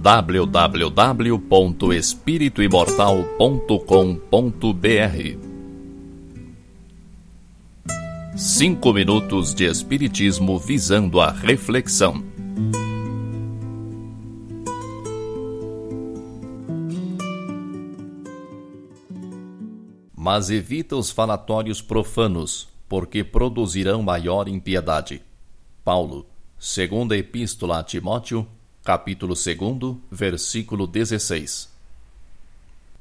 www.espirituimortal.com.br Cinco minutos de Espiritismo visando a reflexão. Mas evita os falatórios profanos, porque produzirão maior impiedade. Paulo, segunda Epístola a Timóteo, capítulo 2, versículo 16.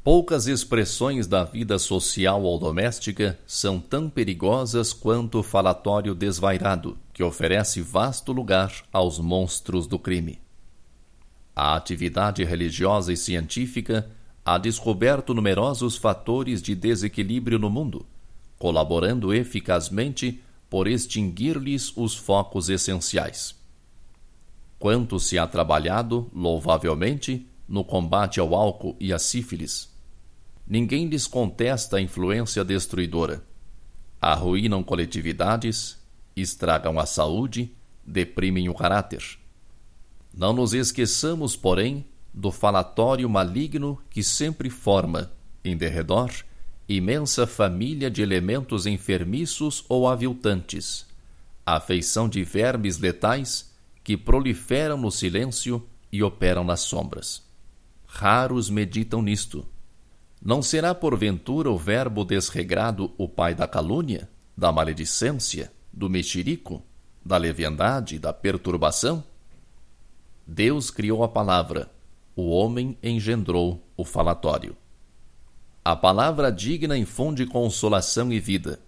Poucas expressões da vida social ou doméstica são tão perigosas quanto o falatório desvairado, que oferece vasto lugar aos monstros do crime. A atividade religiosa e científica ha descoberto numerosos fatores de desequilíbrio no mundo, colaborando eficazmente por extinguir-lhes os focos essenciais. Quanto se ha trabalhado, louvavelmente, no combate ao álcool e à sífilis. Ninguém lhes contesta a influência destruidora. Arruinam coletividades, estragam a saúde, deprimem o caráter. Não nos esqueçamos, porém, do falatório maligno que sempre forma, em derredor, imensa família de elementos enfermiços ou aviltantes, a feição de vermes letais que proliferam no silêncio e operam nas sombras. Raros meditam nisto. Não será porventura o verbo desregrado o pai da calúnia, da maledicência, do mexerico, da leviandade, da perturbação? Deus criou a palavra, o homem engendrou o falatório. A palavra digna infunde consolação e vida.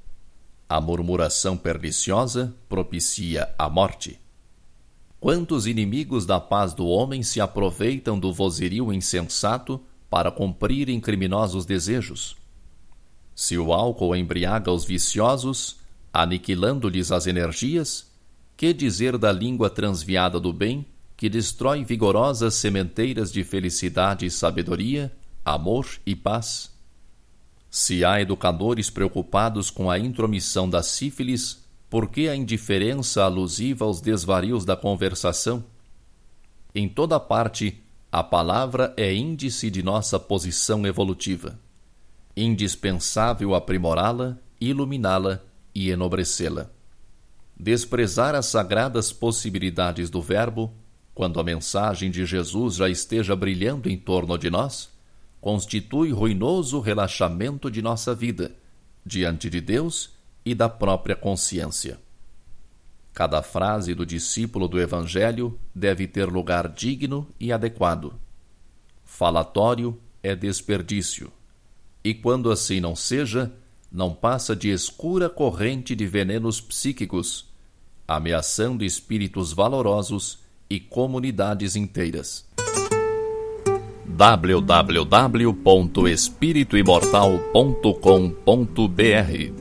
A murmuração perniciosa propicia a morte. Quantos inimigos da paz do homem se aproveitam do vozerio insensato para cumprirem criminosos desejos? Se o álcool embriaga os viciosos, aniquilando-lhes as energias, que dizer da língua transviada do bem, que destrói vigorosas sementeiras de felicidade e sabedoria, amor e paz? Se há educadores preocupados com a intromissão da sífilis, por que a indiferença alusiva aos desvarios da conversação? Em toda parte, a palavra é índice de nossa posição evolutiva. Indispensável aprimorá-la, iluminá-la e enobrecê-la. Desprezar as sagradas possibilidades do Verbo, quando a mensagem de Jesus já esteja brilhando em torno de nós, constitui ruinoso relaxamento de nossa vida, diante de Deus e da própria consciência. Cada frase do discípulo do Evangelho deve ter lugar digno e adequado. Falatório é desperdício, e quando assim não seja, não passa de escura corrente de venenos psíquicos, ameaçando espíritos valorosos e comunidades inteiras www.espirituimortal.com.br